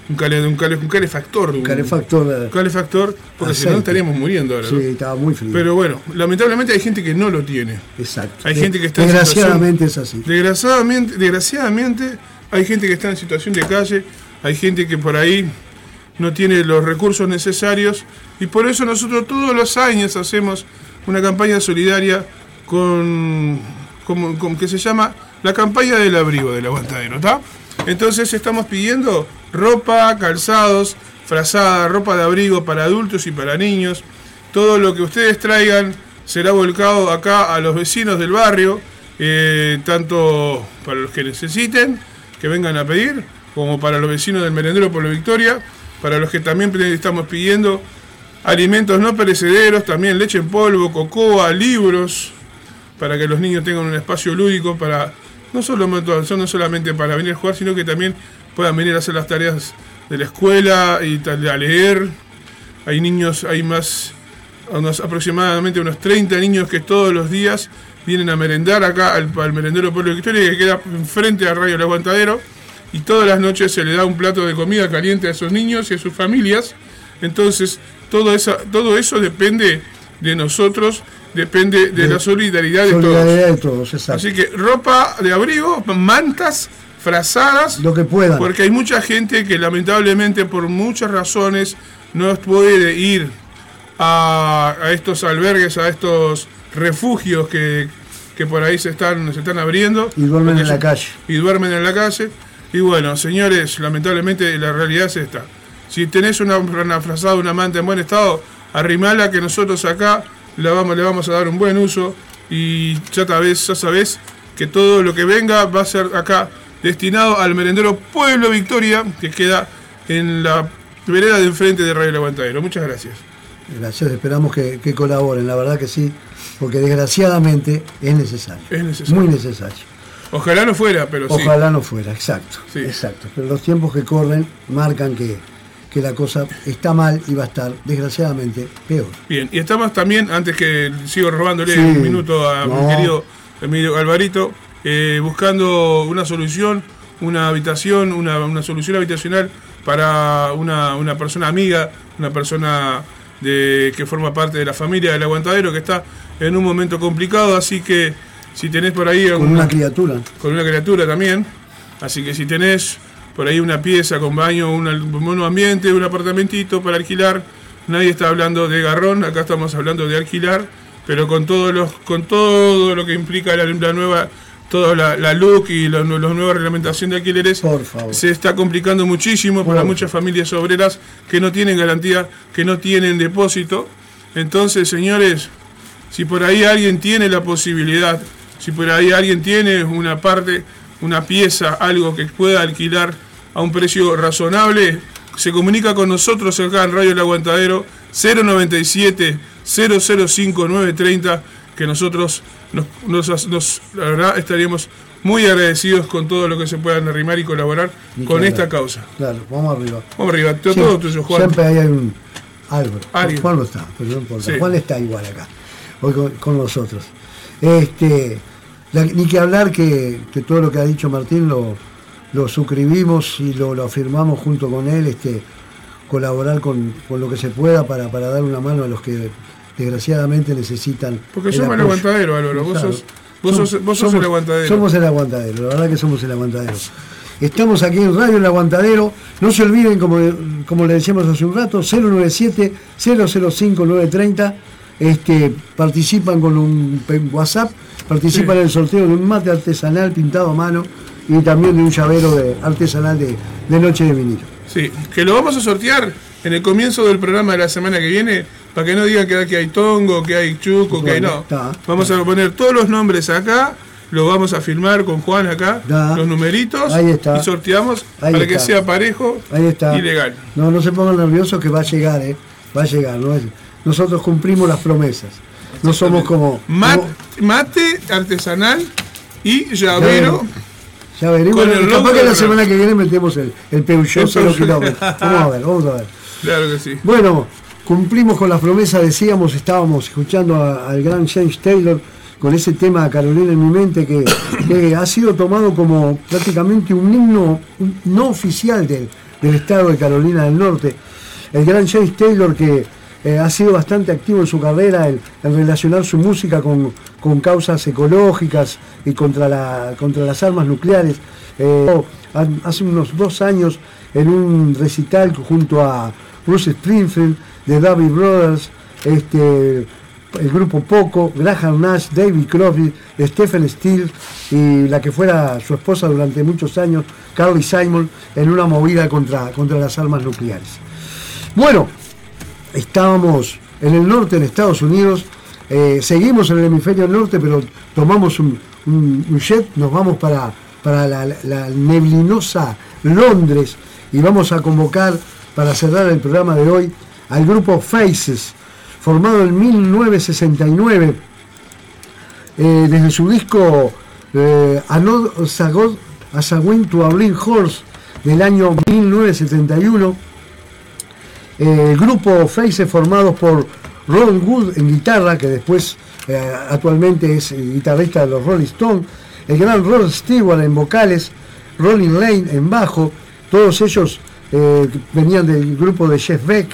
un, cale- un, cale- un calefactor. Un calefactor. eh, calefactor, porque si no estaríamos muriendo ahora. Sí, ¿no? estaba muy frío. Pero bueno, lamentablemente hay gente que no lo tiene. Exacto. Hay gente que está en Desgraciadamente es situación- así. Desgraciadamente, desgraciadamente hay gente que está en situación de calle, hay gente que por ahí no tiene los recursos necesarios y por eso nosotros todos los años hacemos una campaña solidaria con, con- con- que se llama la campaña del abrigo del aguantadero, ¿está? Entonces estamos pidiendo ropa, calzados, frazada, ropa de abrigo para adultos y para niños. Todo lo que ustedes traigan será volcado acá a los vecinos del barrio, eh, tanto para los que necesiten, que vengan a pedir, como para los vecinos del merendero Pueblo Victoria, para los que también estamos pidiendo alimentos no perecederos, también leche en polvo, cocoa, libros, para que los niños tengan un espacio lúdico para no solo no solamente para venir a jugar, sino que también puedan venir a hacer las tareas de la escuela y tal, a leer. Hay niños, hay más, unos, aproximadamente unos 30 niños que todos los días vienen a merendar acá al, al merendero Pueblo de Victoria que queda enfrente a Radio El Aguantadero y todas las noches se le da un plato de comida caliente a esos niños y a sus familias. Entonces, todo, esa, todo eso depende de nosotros, depende de, De la solidaridad de todos. Solidaridad de todos, exacto. Así que ropa de abrigo, mantas, frazadas Lo que puedan. porque hay mucha gente que lamentablemente por muchas razones no puede ir a, a estos albergues, a estos refugios que, que por ahí se están, se están abriendo. Y duermen en la calle. Y duermen en la calle. Y bueno, señores, lamentablemente la realidad es esta. Si tenés una, una frazada, una manta en buen estado, arrimala que nosotros acá la vamos, le vamos a dar un buen uso y ya sabés, ya sabés que todo lo que venga va a ser acá destinado al merendero Pueblo Victoria, que queda en la vereda de enfrente de Radio El Aguantadero. Muchas gracias. Gracias, esperamos que, que colaboren, la verdad que sí, porque desgraciadamente es necesario. Es necesario. Muy necesario. Ojalá no fuera, pero sí. Ojalá no fuera, exacto. Sí. Exacto. Pero los tiempos que corren marcan que, que la cosa está mal y va a estar, desgraciadamente, peor. Bien, y estamos también, antes que sigo robándole Sí. un minuto a mi querido Emilio Alvarito, eh, buscando una solución, una habitación, una, una solución habitacional para una, una persona amiga, una persona de, que forma parte de la familia del aguantadero, que está en un momento complicado, así que si tenés por ahí... Con una criatura. con una criatura también. Así que si tenés por ahí una pieza con baño, un monoambiente, un apartamentito para alquilar, nadie está hablando de garrón, acá estamos hablando de alquilar, pero con todos los, con todo lo que implica la, la nueva, toda la, la look y la, nu- la nueva reglamentación de alquileres, Por favor. se está complicando muchísimo para muchas familias obreras que no tienen garantía, que no tienen depósito. Entonces, señores, si por ahí alguien tiene la posibilidad, si por ahí alguien tiene una parte, una pieza, algo que pueda alquilar a un precio razonable, se comunica con nosotros acá en Radio El Aguantadero 097 005 930 que nosotros nos, nos- nos- la verdad estaríamos muy agradecidos con todo lo que se puedan arrimar y colaborar con esta causa. Claro, vamos arriba. Vamos arriba, todo, Siempre- todo tuyo, Juan. Siempre hay un. Alguien. Juan no está, pero no importa. Sí. Juan está igual acá, hoy con, con nosotros. Este, la- ni que hablar que, que todo lo que ha dicho Martín lo, lo suscribimos y lo, lo afirmamos junto con él, este, colaborar con, con lo que se pueda para, para dar una mano a los que desgraciadamente necesitan. Porque somos el aguantadero, Álvaro. Vos Claro. sos, vos Somos- sos, vos sos somos- el aguantadero. Somos el aguantadero, la verdad que somos el aguantadero. Estamos aquí en Radio El Aguantadero. No se olviden, como, como le decíamos hace un rato, 097-005-930. Este, participan con un WhatsApp, participan Sí. en el sorteo de un mate artesanal pintado a mano y también de un llavero de, artesanal de, de Noche de Vinilo. Sí, que lo vamos a sortear en el comienzo del programa de la semana que viene, para que no digan que aquí hay tongo, que hay chuco, que hay no. Está, Vamos a poner todos los nombres acá, lo vamos a firmar con Juan acá, los numeritos, Ahí está. y sorteamos Ahí para que sea parejo Ahí está. y legal. No, no se pongan nerviosos que va a llegar, ¿eh? Va a llegar. ¿no? Nosotros cumplimos las promesas. No somos como... Mat- como- mate artesanal y llavero. Ya veremos. Con el logo Capaz que la programa. semana que viene metemos el, el Peugeot El 0 Peugeot. kilómetros. Vamos a ver, vamos a ver. Claro que sí. Bueno, cumplimos con las promesas, decíamos, estábamos escuchando a- al gran James Taylor con ese tema Carolina en mi mente que, que ha sido tomado como prácticamente un himno no oficial del, del estado de Carolina del Norte. El gran James Taylor que eh, ha sido bastante activo en su carrera en, relacionar su música con, con causas ecológicas y contra, la, contra las armas nucleares. Eh, ha- hace unos dos años en un recital junto a Bruce Springfield, de David Brothers, este, el grupo Poco, Graham Nash, David Crosby, Stephen Steele y la que fuera su esposa durante muchos años, Carly Simon, en una movida contra, contra las armas nucleares. Bueno, estábamos en el norte, en Estados Unidos, eh, seguimos en el hemisferio norte, pero tomamos un, jet, nos vamos para, para la, neblinosa Londres y vamos a convocar para cerrar el programa de hoy al grupo Faces, formado en 1969, eh, desde su disco eh, Another Sagot- As a Wind to Horse del año 1971. El grupo Faces formados por Ron Wood en guitarra, que después eh, actualmente es guitarrista de los Rolling Stones, el gran Rod Stewart en vocales, Rolling Lane en bajo, todos ellos eh, venían del grupo de Jeff Beck,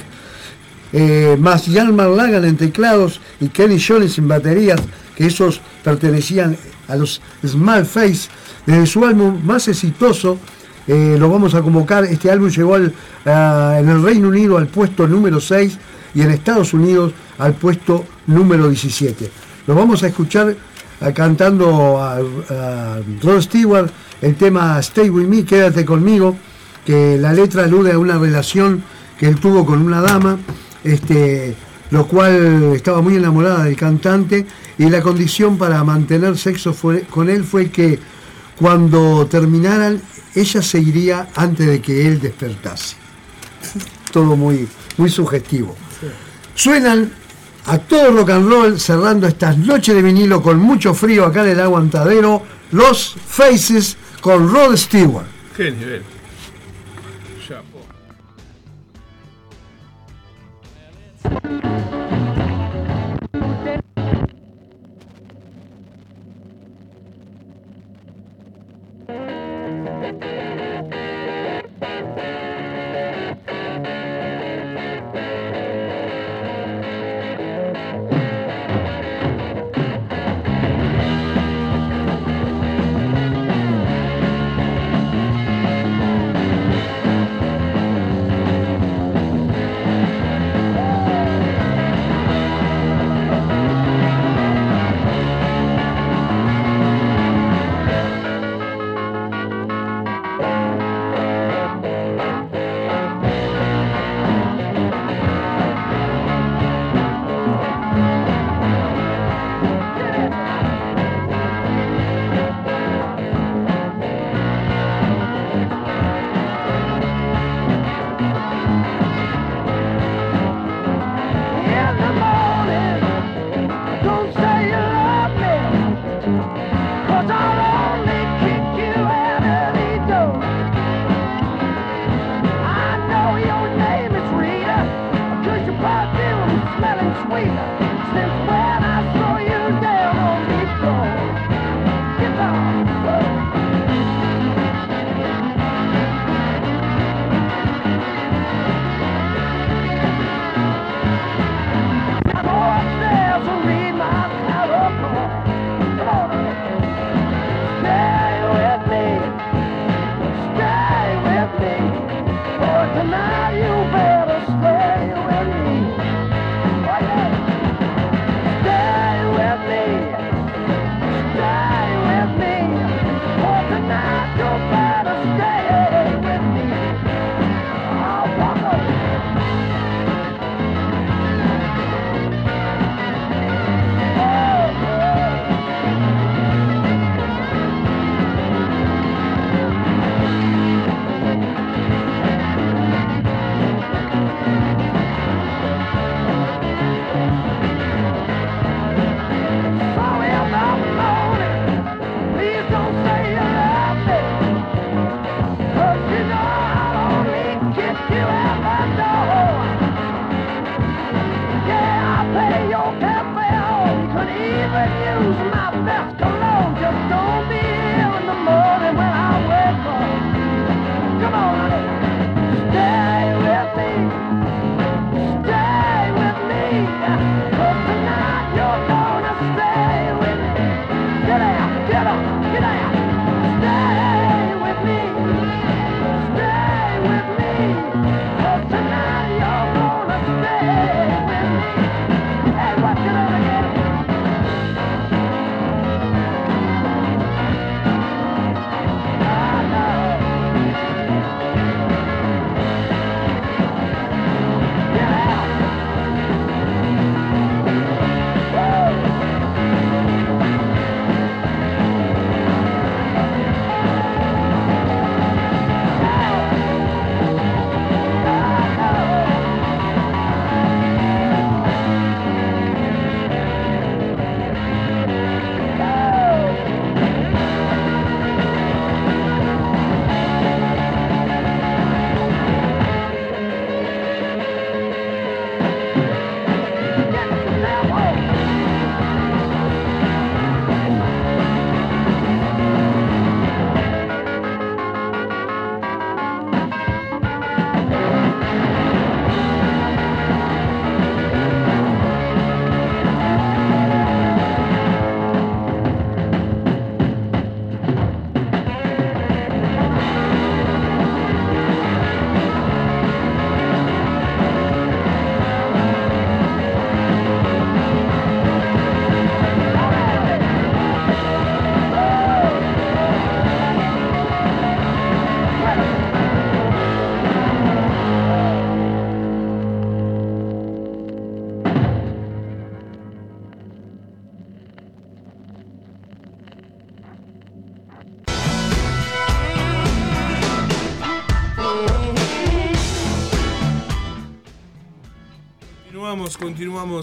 eh, más Jan Lagan en teclados y Kenny Jones en baterías, que esos pertenecían a los Small Face desde su álbum más exitoso, eh, lo vamos a convocar. Este álbum llegó al, en el Reino Unido al puesto número 6 y en Estados Unidos al puesto número 17. Lo vamos a escuchar ah, cantando a, a Rod Stewart el tema Stay With Me, Quédate conmigo, que la letra alude a una relación que él tuvo con una dama, este, lo cual estaba muy enamorada del cantante y la condición para mantener sexo fue- con él fue que cuando terminaran ella se iría antes de que él despertase. Todo muy, muy sugestivo. Suenan a todo rock and roll cerrando estas noches de vinilo con mucho frío acá en el aguantadero, los Faces con Rod Stewart. Qué nivel.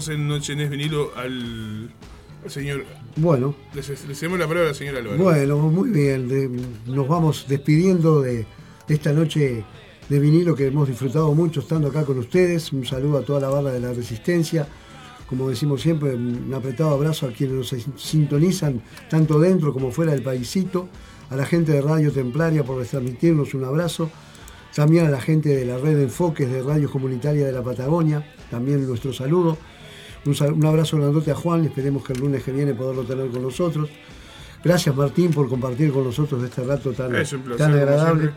En Noche en es vinilo al, al señor. Bueno, les cedemos la palabra al señor Álvaro. bueno, muy bien. de- nos vamos despidiendo de esta noche de vinilo que hemos disfrutado mucho estando acá con ustedes. Un saludo a toda la barra de la Resistencia. Como decimos siempre, un apretado abrazo a quienes nos sintonizan tanto dentro como fuera del paisito. A la gente de Radio Templaria por transmitirnos un abrazo. También a la gente de la red de enfoques de Radio Comunitaria de la Patagonia. También nuestro saludo. Un, abrazo grandote a Juan. Esperemos que el lunes que viene poderlo tener con nosotros. Gracias Martín por compartir con nosotros este rato tan, placer, tan agradable.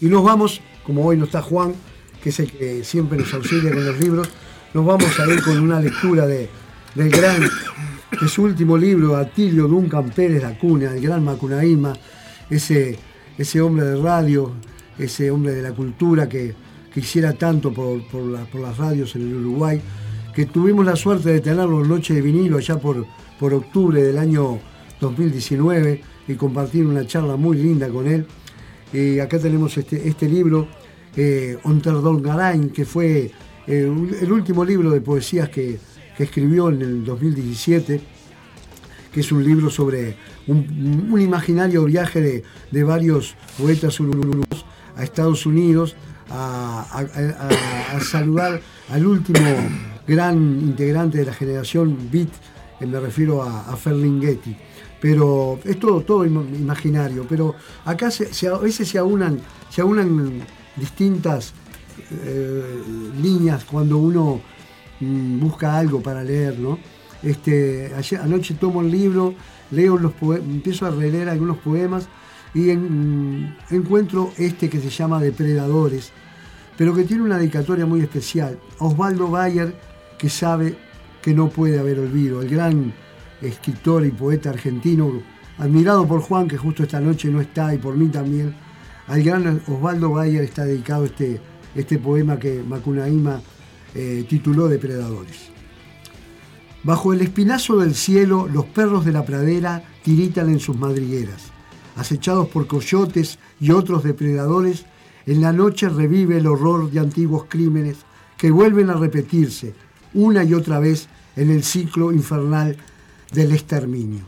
Y nos vamos, como hoy no está Juan, que es el que siempre nos auxilia con los libros, nos vamos a ir con una lectura de, del gran, de su último libro, Atilio Duncan Pérez La Cuna, el gran Macunaíma, ese, ese hombre de radio, ese hombre de la cultura que, que hiciera tanto por, por la- por las radios en el Uruguay, que tuvimos la suerte de tenerlo en Noche de Vinilo allá por, por octubre del año 2019 y compartir una charla muy linda con él. Y acá tenemos este, este libro, eh, Onterdolgarain, que fue eh, el último libro de poesías que, que escribió en el 2017, que es un libro sobre un, imaginario viaje de, de varios poetas uruguayos a Estados Unidos a- a saludar al último gran integrante de la generación Beat, eh, me refiero a, Ferlinghetti. Pero es todo, todo im- imaginario, pero acá a veces se aunan, se aunan distintas eh, líneas cuando uno mm, busca algo para leer. Este, anoche tomo el libro, leo los empiezo a releer algunos poemas y mm, encuentro este que se llama Depredadores, pero que tiene una dedicatoria muy especial. Osvaldo Bayer, que sabe que no puede haber olvido, el gran escritor y poeta argentino, admirado por Juan, que justo esta noche no está, y por mí también. Al gran Osvaldo Bayer está dedicado este, este poema que Macunaíma eh, tituló Depredadores. Bajo el espinazo del cielo, los perros de la pradera tiritan en sus madrigueras. Acechados por coyotes y otros depredadores, en la noche revive el horror de antiguos crímenes que vuelven a repetirse una y otra vez en el ciclo infernal del exterminio.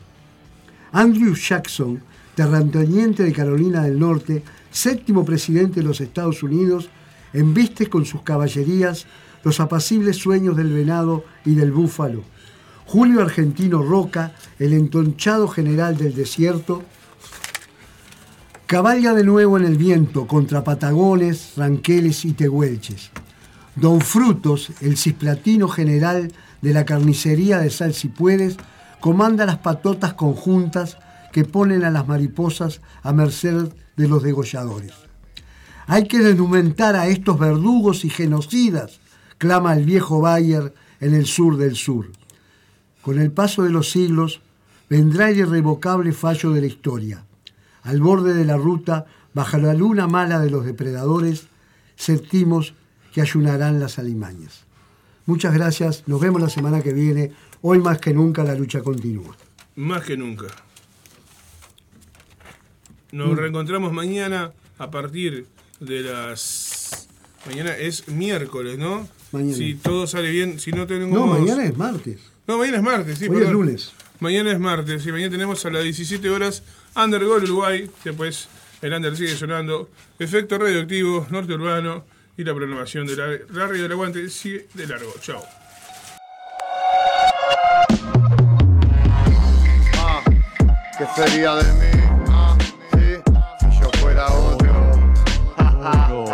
Andrew Jackson, terrateniente de Carolina del Norte, séptimo presidente de los Estados Unidos, embiste con sus caballerías los apacibles sueños del venado y del búfalo. Julio Argentino Roca, el entonchado general del desierto, cabalga de nuevo en el viento contra patagones, ranqueles y tehuelches. Don Frutos, el cisplatino general de la carnicería de Sal si puedes, comanda las patotas conjuntas que ponen a las mariposas a merced de los degolladores. Hay que denumentar a estos verdugos y genocidas, clama el viejo Bayer en el sur del sur. Con el paso de los siglos vendrá el irrevocable fallo de la historia. Al borde de la ruta, bajo la luna mala de los depredadores, sentimos que ayunarán las alimañas. Muchas gracias, nos vemos la semana que viene. Hoy más que nunca la lucha continúa. Más que nunca. Mm. Nos reencontramos mañana a partir de las. Mañana es miércoles, ¿no? Mañana. Si todo sale bien, si no tenemos. No, mañana es martes. No, mañana es martes, sí, Hoy es lunes. Mañana es martes y mañana tenemos a las 17 horas Undergol Uruguay. Después el Under sigue sonando. Efecto radioactivo, norte urbano y la programación de la, la radio del aguante sigue de largo. Chao. ¿Qué sería de mí